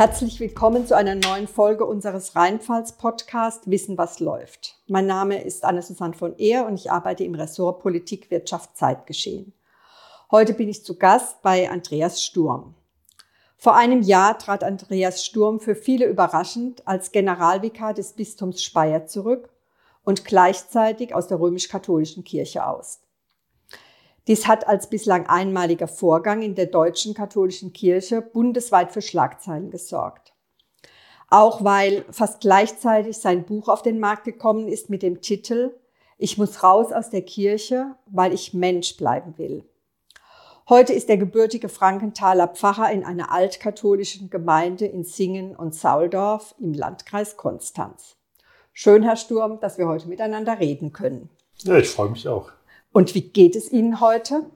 Herzlich willkommen zu einer neuen Folge unseres Rheinpfalz-Podcast Wissen, was läuft. Mein Name ist Anne-Susanne von Ehr und ich arbeite im Ressort Politik, Wirtschaft, Zeitgeschehen. Heute bin ich zu Gast bei Andreas Sturm. Vor einem Jahr trat Andreas Sturm für viele überraschend als Generalvikar des Bistums Speyer zurück und gleichzeitig aus der römisch-katholischen Kirche aus. Dies hat als bislang einmaliger Vorgang in der deutschen katholischen Kirche bundesweit für Schlagzeilen gesorgt. Auch weil fast gleichzeitig sein Buch auf den Markt gekommen ist mit dem Titel Ich muss raus aus der Kirche, weil ich Mensch bleiben will. Heute ist der gebürtige Frankenthaler Pfarrer in einer altkatholischen Gemeinde in Singen und Sauldorf im Landkreis Konstanz. Schön, Herr Sturm, dass wir heute miteinander reden können. Ja, ich freue mich auch. Und wie geht es Ihnen heute?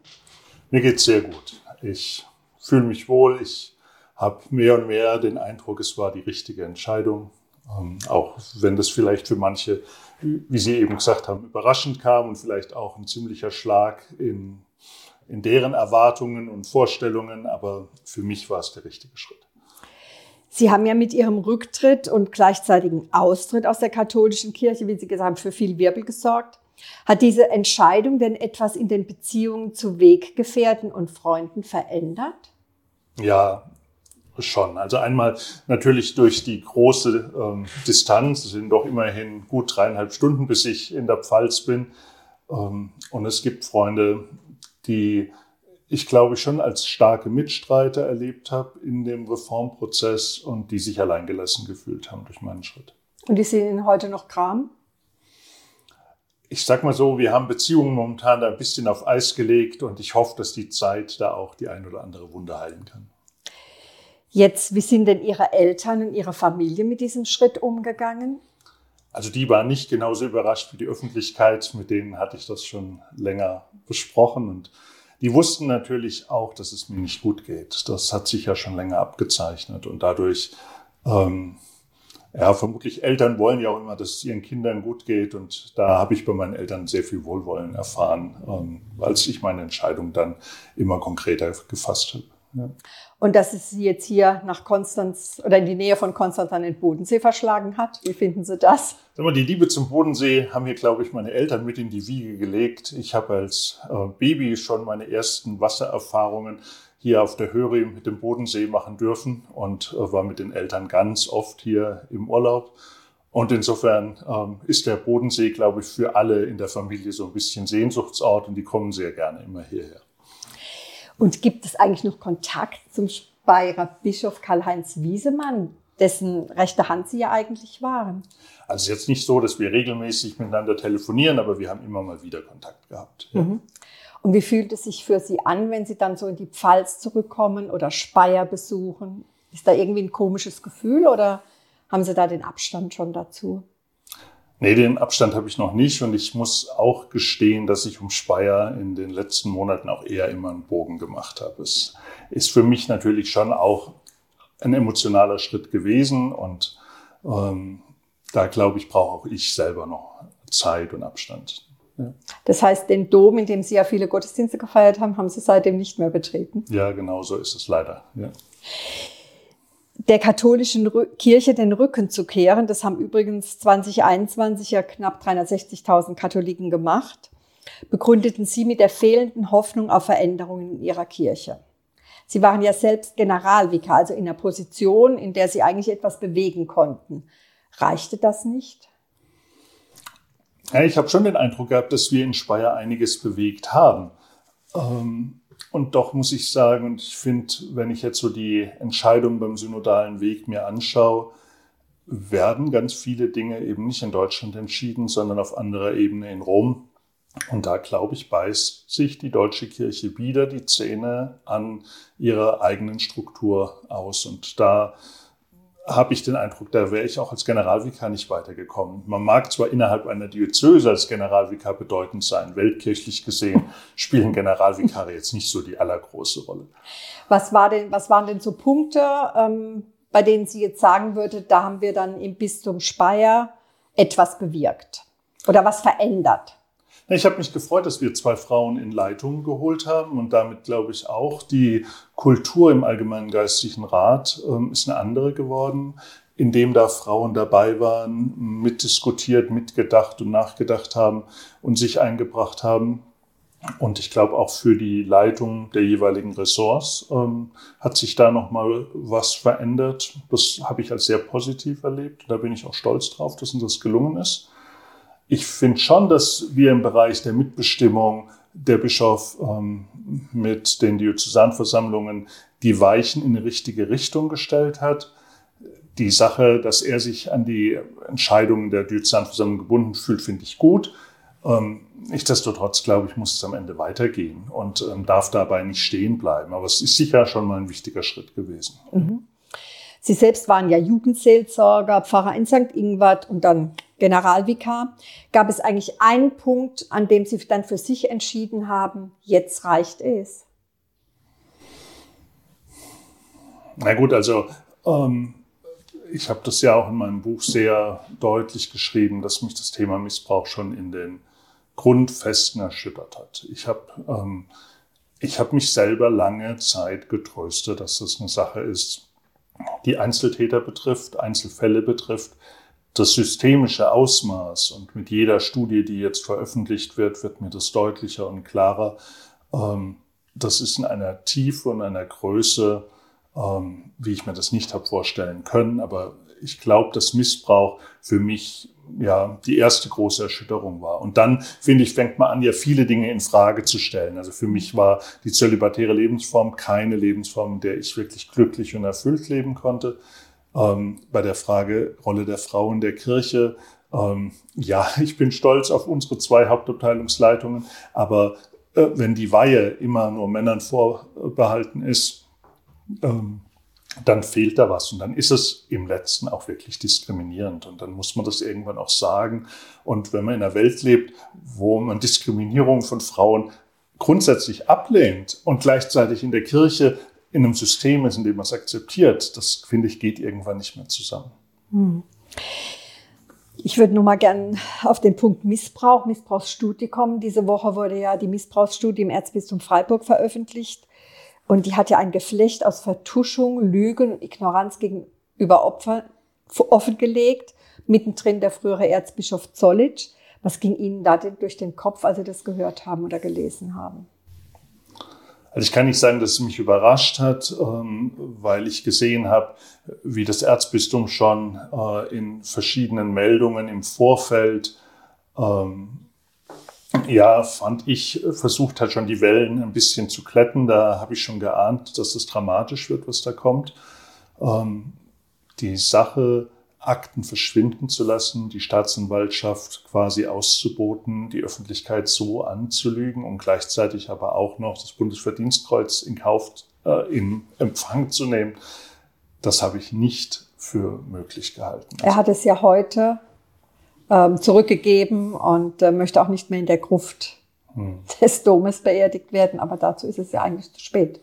Mir geht es sehr gut. Ich fühle mich wohl. Ich habe mehr und mehr den Eindruck, es war die richtige Entscheidung. Ähm, auch wenn das vielleicht für manche, wie Sie eben gesagt haben, überraschend kam und vielleicht auch ein ziemlicher Schlag in, in deren Erwartungen und Vorstellungen. Aber für mich war es der richtige Schritt. Sie haben ja mit Ihrem Rücktritt und gleichzeitigen Austritt aus der katholischen Kirche, wie Sie gesagt haben, für viel Wirbel gesorgt. Hat diese Entscheidung denn etwas in den Beziehungen zu Weggefährten und Freunden verändert? Ja, schon. Also einmal natürlich durch die große ähm, Distanz, es sind doch immerhin gut dreieinhalb Stunden, bis ich in der Pfalz bin. Ähm, und es gibt Freunde, die ich glaube schon als starke Mitstreiter erlebt habe in dem Reformprozess und die sich alleingelassen gefühlt haben durch meinen Schritt. Und die sind Ihnen heute noch Kram? Ich sag mal so, wir haben Beziehungen momentan da ein bisschen auf Eis gelegt und ich hoffe, dass die Zeit da auch die ein oder andere Wunde heilen kann. Jetzt, wie sind denn Ihre Eltern und Ihre Familie mit diesem Schritt umgegangen? Also die waren nicht genauso überrascht wie die Öffentlichkeit, mit denen hatte ich das schon länger besprochen und die wussten natürlich auch, dass es mir nicht gut geht. Das hat sich ja schon länger abgezeichnet und dadurch ähm, ja, vermutlich Eltern wollen ja auch immer, dass es ihren Kindern gut geht. Und da habe ich bei meinen Eltern sehr viel Wohlwollen erfahren, ähm, als ich meine Entscheidung dann immer konkreter gefasst habe. Ja. Und dass es Sie jetzt hier nach Konstanz oder in die Nähe von Konstanz an den Bodensee verschlagen hat, wie finden Sie das? Sag mal, die Liebe zum Bodensee haben mir, glaube ich, meine Eltern mit in die Wiege gelegt. Ich habe als äh, Baby schon meine ersten Wassererfahrungen hier auf der Höri mit dem Bodensee machen dürfen und äh, war mit den Eltern ganz oft hier im Urlaub. Und insofern ähm, ist der Bodensee, glaube ich, für alle in der Familie so ein bisschen Sehnsuchtsort und die kommen sehr gerne immer hierher. Und gibt es eigentlich noch Kontakt zum Speyerer Bischof Karl-Heinz Wiesemann, dessen rechte Hand Sie ja eigentlich waren? Also jetzt nicht so, dass wir regelmäßig miteinander telefonieren, aber wir haben immer mal wieder Kontakt gehabt. Ja. Mhm. Und wie fühlt es sich für Sie an, wenn Sie dann so in die Pfalz zurückkommen oder Speyer besuchen? Ist da irgendwie ein komisches Gefühl oder haben Sie da den Abstand schon dazu? Nee, den Abstand habe ich noch nicht und ich muss auch gestehen, dass ich um Speyer in den letzten Monaten auch eher immer einen Bogen gemacht habe. Es ist für mich natürlich schon auch ein emotionaler Schritt gewesen und ähm, da glaube ich, brauche auch ich selber noch Zeit und Abstand. Das heißt, den Dom, in dem Sie ja viele Gottesdienste gefeiert haben, haben Sie seitdem nicht mehr betreten. Ja, genau so ist es leider. Ja. Der katholischen Kirche den Rücken zu kehren, das haben übrigens 2021 ja knapp 360.000 Katholiken gemacht, begründeten Sie mit der fehlenden Hoffnung auf Veränderungen in Ihrer Kirche. Sie waren ja selbst Generalvikar, also in einer Position, in der Sie eigentlich etwas bewegen konnten. Reichte das nicht? Ja, ich habe schon den Eindruck gehabt, dass wir in Speyer einiges bewegt haben. Ähm, und doch muss ich sagen, und ich finde, wenn ich jetzt so die Entscheidung beim synodalen Weg mir anschaue, werden ganz viele Dinge eben nicht in Deutschland entschieden, sondern auf anderer Ebene in Rom. Und da, glaube ich, beißt sich die deutsche Kirche wieder die Zähne an ihrer eigenen Struktur aus. Und da habe ich den Eindruck, da wäre ich auch als Generalvikar nicht weitergekommen. Man mag zwar innerhalb einer Diözese als Generalvikar bedeutend sein, weltkirchlich gesehen spielen Generalvikare jetzt nicht so die allergroße Rolle. Was, war denn, was waren denn so Punkte, ähm, bei denen Sie jetzt sagen würde, da haben wir dann im Bistum Speyer etwas bewirkt oder was verändert? Ich habe mich gefreut, dass wir zwei Frauen in Leitungen geholt haben und damit glaube ich auch die Kultur im Allgemeinen Geistlichen Rat ähm, ist eine andere geworden, indem da Frauen dabei waren, mitdiskutiert, mitgedacht und nachgedacht haben und sich eingebracht haben. Und ich glaube auch für die Leitung der jeweiligen Ressorts ähm, hat sich da noch mal was verändert. Das habe ich als sehr positiv erlebt. Da bin ich auch stolz drauf, dass uns das gelungen ist. Ich finde schon, dass wir im Bereich der Mitbestimmung der Bischof ähm, mit den Diözesanversammlungen die Weichen in eine richtige Richtung gestellt hat. Die Sache, dass er sich an die Entscheidungen der Diözesanversammlung gebunden fühlt, finde ich gut. Ähm, nichtsdestotrotz, glaube ich, muss es am Ende weitergehen und ähm, darf dabei nicht stehen bleiben. Aber es ist sicher schon mal ein wichtiger Schritt gewesen. Mhm. Sie selbst waren ja Jugendseelsorger, Pfarrer in St. Ingwart und dann Generalvikar. Gab es eigentlich einen Punkt, an dem Sie dann für sich entschieden haben, jetzt reicht es? Na gut, also ähm, ich habe das ja auch in meinem Buch sehr deutlich geschrieben, dass mich das Thema Missbrauch schon in den Grundfesten erschüttert hat. Ich habe ähm, hab mich selber lange Zeit getröstet, dass das eine Sache ist, die Einzeltäter betrifft, Einzelfälle betrifft, das systemische Ausmaß. Und mit jeder Studie, die jetzt veröffentlicht wird, wird mir das deutlicher und klarer. Ähm, das ist in einer Tiefe und einer Größe, ähm, wie ich mir das nicht habe vorstellen können. Aber ich glaube, dass Missbrauch für mich ja die erste große Erschütterung war. Und dann, finde ich, fängt man an, ja viele Dinge in Frage zu stellen. Also für mich war die zölibatäre Lebensform keine Lebensform, in der ich wirklich glücklich und erfüllt leben konnte. Ähm, bei der Frage Rolle der Frau in der Kirche, ähm, ja, ich bin stolz auf unsere zwei Hauptabteilungsleitungen, aber äh, wenn die Weihe immer nur Männern vorbehalten ist, ähm, dann fehlt da was und dann ist es im letzten auch wirklich diskriminierend und dann muss man das irgendwann auch sagen. Und wenn man in einer Welt lebt, wo man Diskriminierung von Frauen grundsätzlich ablehnt und gleichzeitig in der Kirche in einem System ist, in dem man es akzeptiert, das finde ich geht irgendwann nicht mehr zusammen. Hm. Ich würde nur mal gern auf den Punkt Missbrauch, Missbrauchsstudie kommen. Diese Woche wurde ja die Missbrauchsstudie im Erzbistum Freiburg veröffentlicht. Und die hat ja ein Geflecht aus Vertuschung, Lügen und Ignoranz gegenüber Opfern offengelegt. Mittendrin der frühere Erzbischof Zollitsch. Was ging Ihnen da denn durch den Kopf, als Sie das gehört haben oder gelesen haben? Also ich kann nicht sagen, dass es mich überrascht hat, ähm, weil ich gesehen habe, wie das Erzbistum schon äh, in verschiedenen Meldungen im Vorfeld ähm, ja, fand ich, versucht hat schon die Wellen ein bisschen zu kletten. Da habe ich schon geahnt, dass es dramatisch wird, was da kommt. Ähm, die Sache, Akten verschwinden zu lassen, die Staatsanwaltschaft quasi auszuboten, die Öffentlichkeit so anzulügen und gleichzeitig aber auch noch das Bundesverdienstkreuz in Kauf, äh, in Empfang zu nehmen, das habe ich nicht für möglich gehalten. Er hat es ja heute ähm, zurückgegeben und äh, möchte auch nicht mehr in der Gruft hm. des Domes beerdigt werden. Aber dazu ist es ja eigentlich zu spät.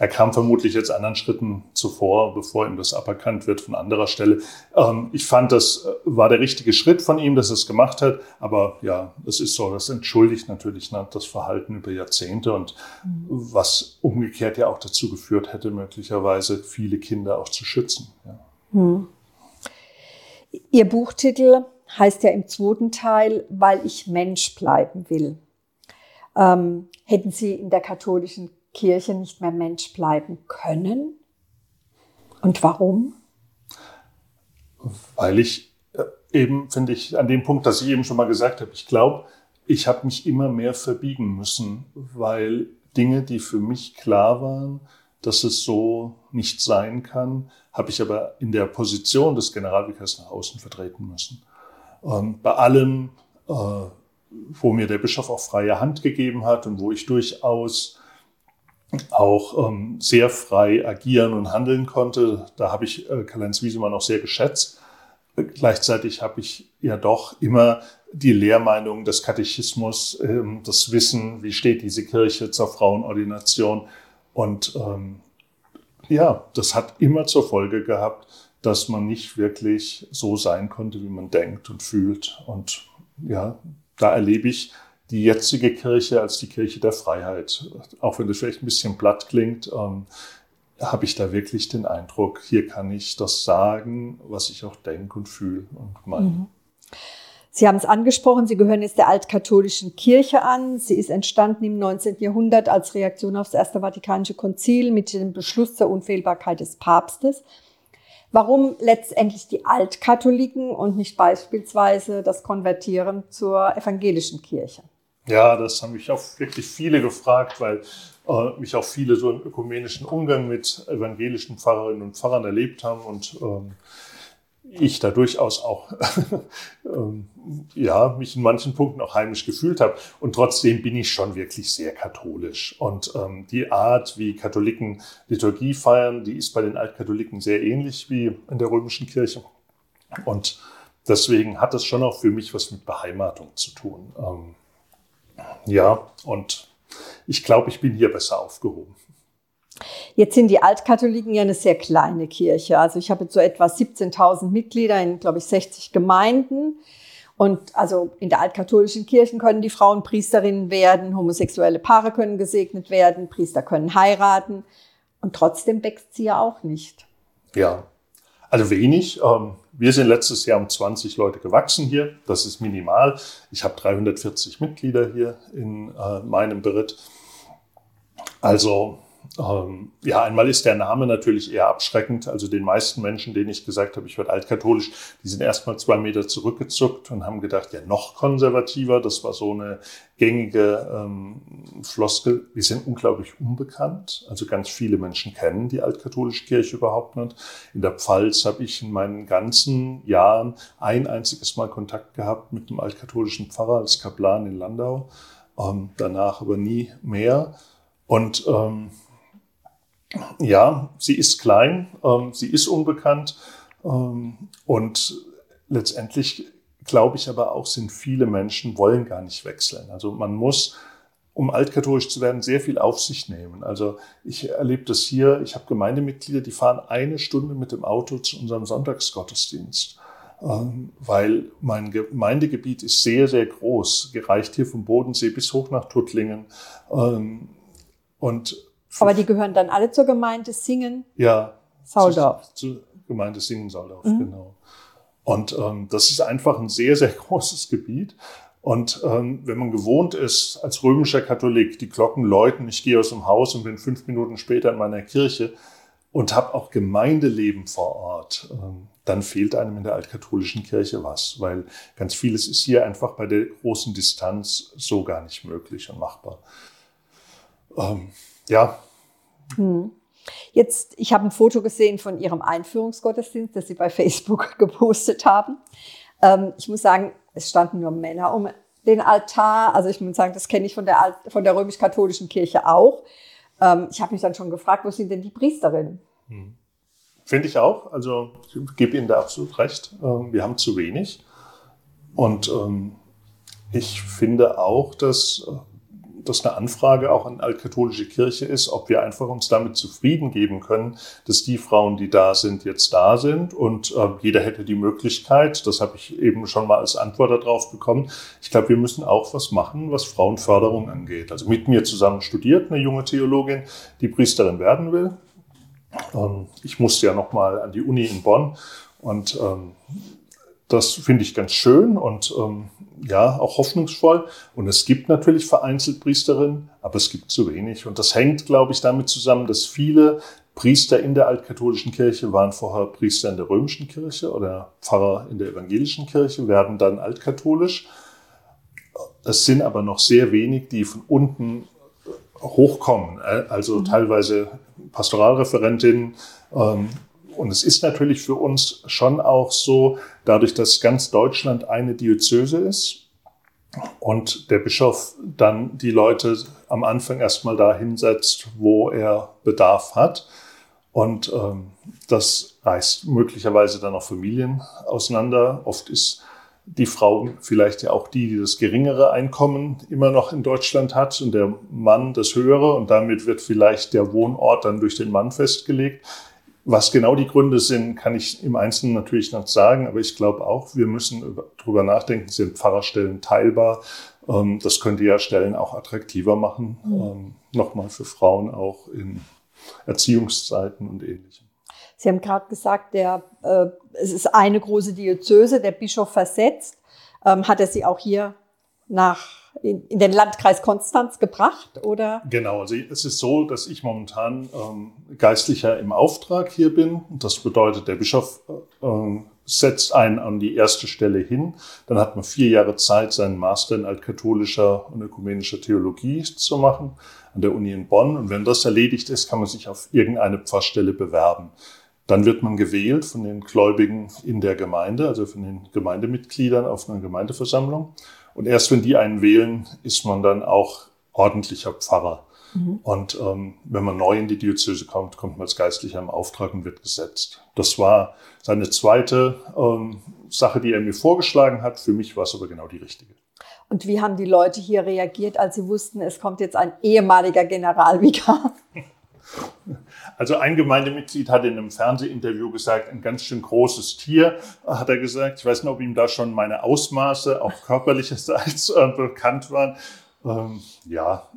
Er kam vermutlich jetzt anderen Schritten zuvor, bevor ihm das aberkannt wird von anderer Stelle. Ähm, ich fand, das äh, war der richtige Schritt von ihm, dass er es gemacht hat. Aber ja, es ist so, das entschuldigt natürlich ne, das Verhalten über Jahrzehnte und mhm. was umgekehrt ja auch dazu geführt hätte, möglicherweise viele Kinder auch zu schützen. Ja. Mhm. Ihr Buchtitel heißt ja im zweiten Teil, weil ich Mensch bleiben will. Ähm, hätten Sie in der katholischen Kirche nicht mehr Mensch bleiben können? Und warum? Weil ich äh, eben, finde ich, an dem Punkt, dass ich eben schon mal gesagt habe, ich glaube, ich habe mich immer mehr verbiegen müssen, weil Dinge, die für mich klar waren, dass es so nicht sein kann, habe ich aber in der Position des Generalvikars nach außen vertreten müssen. Ähm, bei allem, äh, wo mir der Bischof auch freie Hand gegeben hat und wo ich durchaus auch ähm, sehr frei agieren und handeln konnte, da habe ich äh, Karl-Heinz Wiesemann auch sehr geschätzt. Gleichzeitig habe ich ja doch immer die Lehrmeinung des Katechismus, ähm, das Wissen, wie steht diese Kirche zur Frauenordination. Und ähm, ja, das hat immer zur Folge gehabt, dass man nicht wirklich so sein konnte, wie man denkt und fühlt. Und ja, da erlebe ich die jetzige Kirche als die Kirche der Freiheit. Auch wenn das vielleicht ein bisschen platt klingt, ähm, habe ich da wirklich den Eindruck, hier kann ich das sagen, was ich auch denke und fühle und meine. Mhm. Sie haben es angesprochen, Sie gehören jetzt der altkatholischen Kirche an. Sie ist entstanden im 19. Jahrhundert als Reaktion auf das Erste Vatikanische Konzil mit dem Beschluss zur Unfehlbarkeit des Papstes. Warum letztendlich die Altkatholiken und nicht beispielsweise das Konvertieren zur evangelischen Kirche? Ja, das haben mich auch wirklich viele gefragt, weil äh, mich auch viele so im ökumenischen Umgang mit evangelischen Pfarrerinnen und Pfarrern erlebt haben und ähm, ich da durchaus auch ähm, ja, mich in manchen Punkten auch heimisch gefühlt habe. Und trotzdem bin ich schon wirklich sehr katholisch. Und ähm, die Art, wie Katholiken Liturgie feiern, die ist bei den Altkatholiken sehr ähnlich wie in der römischen Kirche. Und deswegen hat es schon auch für mich was mit Beheimatung zu tun. Ähm, ja, und ich glaube, ich bin hier besser aufgehoben. Jetzt sind die Altkatholiken ja eine sehr kleine Kirche. Also ich habe jetzt so etwa 17.000 Mitglieder in, glaube ich, 60 Gemeinden. Und also in der altkatholischen Kirche können die Frauen Priesterinnen werden, homosexuelle Paare können gesegnet werden, Priester können heiraten. Und trotzdem wächst sie ja auch nicht. Ja, also wenig. Ähm, wir sind letztes Jahr um 20 Leute gewachsen hier. Das ist minimal. Ich habe 340 Mitglieder hier in äh, meinem Beritt. Also ähm, ja, einmal ist der Name natürlich eher abschreckend. Also den meisten Menschen, denen ich gesagt habe, ich werde altkatholisch, die sind erstmal zwei Meter zurückgezuckt und haben gedacht, ja, noch konservativer. Das war so eine gängige ähm, Floskel. Wir sind unglaublich unbekannt. Also ganz viele Menschen kennen die altkatholische Kirche überhaupt nicht. In der Pfalz habe ich in meinen ganzen Jahren ein einziges Mal Kontakt gehabt mit einem altkatholischen Pfarrer als Kaplan in Landau. Ähm, danach aber nie mehr. Und ähm, ja, sie ist klein, ähm, sie ist unbekannt ähm, und letztendlich glaube ich aber auch, sind viele Menschen wollen gar nicht wechseln. Also man muss, um altkatholisch zu werden, sehr viel auf sich nehmen. Also ich erlebe das hier, ich habe Gemeindemitglieder, die fahren eine Stunde mit dem Auto zu unserem Sonntagsgottesdienst. Ähm, weil mein Gemeindegebiet ist sehr, sehr groß, gereicht hier vom Bodensee bis hoch nach Tuttlingen. Ähm, und aber die gehören dann alle zur Gemeinde Singen? Ja. Sauldorf. Zu, zur Gemeinde Singen Sauldorf, mhm. genau. Und ähm, das ist einfach ein sehr, sehr großes Gebiet. Und ähm, wenn man gewohnt ist, als römischer Katholik, die Glocken läuten, ich gehe aus dem Haus und bin fünf Minuten später in meiner Kirche und habe auch Gemeindeleben vor Ort, ähm, dann fehlt einem in der altkatholischen Kirche was, weil ganz vieles ist hier einfach bei der großen Distanz so gar nicht möglich und machbar. Ähm, ja. Hm. Jetzt, ich habe ein Foto gesehen von Ihrem Einführungsgottesdienst, das Sie bei Facebook gepostet haben. Ähm, ich muss sagen, es standen nur Männer um den Altar. Also ich muss sagen, das kenne ich von der, von der römisch-katholischen Kirche auch. Ähm, ich habe mich dann schon gefragt, wo sind denn die Priesterinnen? Hm. Finde ich auch. Also ich gebe Ihnen da absolut recht. Ähm, wir haben zu wenig. Und ähm, ich finde auch, dass äh, das eine Anfrage auch an altkatholische Kirche ist, ob wir einfach uns damit zufrieden geben können, dass die Frauen, die da sind, jetzt da sind und äh, jeder hätte die Möglichkeit, das habe ich eben schon mal als Antwort darauf bekommen. Ich glaube, wir müssen auch was machen, was Frauenförderung angeht. Also mit mir zusammen studiert eine junge Theologin, die Priesterin werden will. Ähm, ich musste ja noch mal an die Uni in Bonn und ähm, das finde ich ganz schön und ähm, ja, auch hoffnungsvoll. Und es gibt natürlich vereinzelt Priesterinnen, aber es gibt zu wenig. Und das hängt, glaube ich, damit zusammen, dass viele Priester in der altkatholischen Kirche waren vorher Priester in der römischen Kirche oder Pfarrer in der evangelischen Kirche, werden dann altkatholisch. Es sind aber noch sehr wenig, die von unten hochkommen. Äh, also mhm. teilweise Pastoralreferentinnen. Und es ist natürlich für uns schon auch so, dadurch, dass ganz Deutschland eine Diözese ist und der Bischof dann die Leute am Anfang erstmal da hinsetzt, wo er Bedarf hat. Und ähm, das reißt möglicherweise dann auch Familien auseinander. Oft ist die Frau vielleicht ja auch die, die das geringere Einkommen immer noch in Deutschland hat und der Mann das höhere und damit wird vielleicht der Wohnort dann durch den Mann festgelegt. Was genau die Gründe sind, kann ich im Einzelnen natürlich noch sagen, aber ich glaube auch, wir müssen darüber nachdenken, sind Pfarrerstellen teilbar, Ähm, das könnte ja Stellen auch attraktiver machen, mhm. nochmal für Frauen auch in Erziehungszeiten und ähnlichem. Sie haben gerade gesagt, der, äh, es ist eine große Diözese, der Bischof versetzt. Ähm, hat er Sie auch hier nach in, in, den Landkreis Konstanz gebracht, oder? Genau, also es ist so, dass ich momentan ähm, Geistlicher im Auftrag hier bin. Das bedeutet, der Bischof äh, setzt einen an die erste Stelle hin. Dann hat man vier Jahre Zeit, seinen Master in altkatholischer und ökumenischer Theologie zu machen an der Uni in Bonn. Und wenn das erledigt ist, kann man sich auf irgendeine Pfarrstelle bewerben. Dann wird man gewählt von den Gläubigen in der Gemeinde, also von den Gemeindemitgliedern auf einer Gemeindeversammlung. Und erst wenn die einen wählen, ist man dann auch ordentlicher Pfarrer. Mhm. Und ähm, wenn man neu in die Diözese kommt, kommt man als Geistlicher im Auftrag und wird gesetzt. Das war seine zweite ähm, Sache, die er mir vorgeschlagen hat. Für mich war es aber genau die richtige. Und wie haben die Leute hier reagiert, als sie wussten, es kommt jetzt ein ehemaliger Generalvikar? Also ein Gemeindemitglied hat in einem Fernsehinterview gesagt, ein ganz schön großes Tier, hat er gesagt. Ich weiß nicht, ob ihm da schon meine Ausmaße, auch körperlicherseits, äh, bekannt waren. Ähm, ja,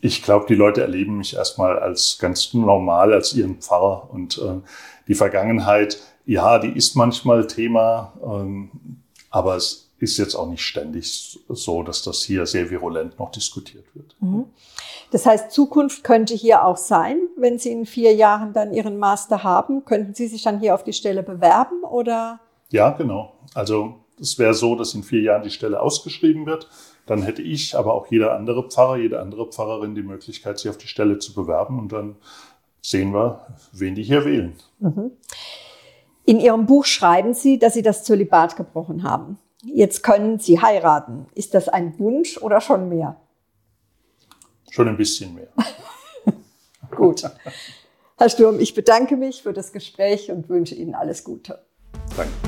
ich glaube, die Leute erleben mich erstmal als ganz normal, als ihren Pfarrer. Und äh, die Vergangenheit, ja, die ist manchmal Thema, ähm, aber es ist jetzt auch nicht ständig so, dass das hier sehr virulent noch diskutiert wird. Mhm. Das heißt, Zukunft könnte hier auch sein, wenn Sie in vier Jahren dann Ihren Master haben. Könnten Sie sich dann hier auf die Stelle bewerben oder? Ja, genau. Also es wäre so, dass in vier Jahren die Stelle ausgeschrieben wird. Dann hätte ich, aber auch jeder andere Pfarrer, jede andere Pfarrerin die Möglichkeit, sich auf die Stelle zu bewerben. Und dann sehen wir, wen die hier wählen. Mhm. In Ihrem Buch schreiben Sie, dass Sie das Zölibat gebrochen haben. Jetzt können Sie heiraten. Ist das ein Wunsch oder schon mehr? Schon ein bisschen mehr. Gut. Herr Sturm, ich bedanke mich für das Gespräch und wünsche Ihnen alles Gute. Danke.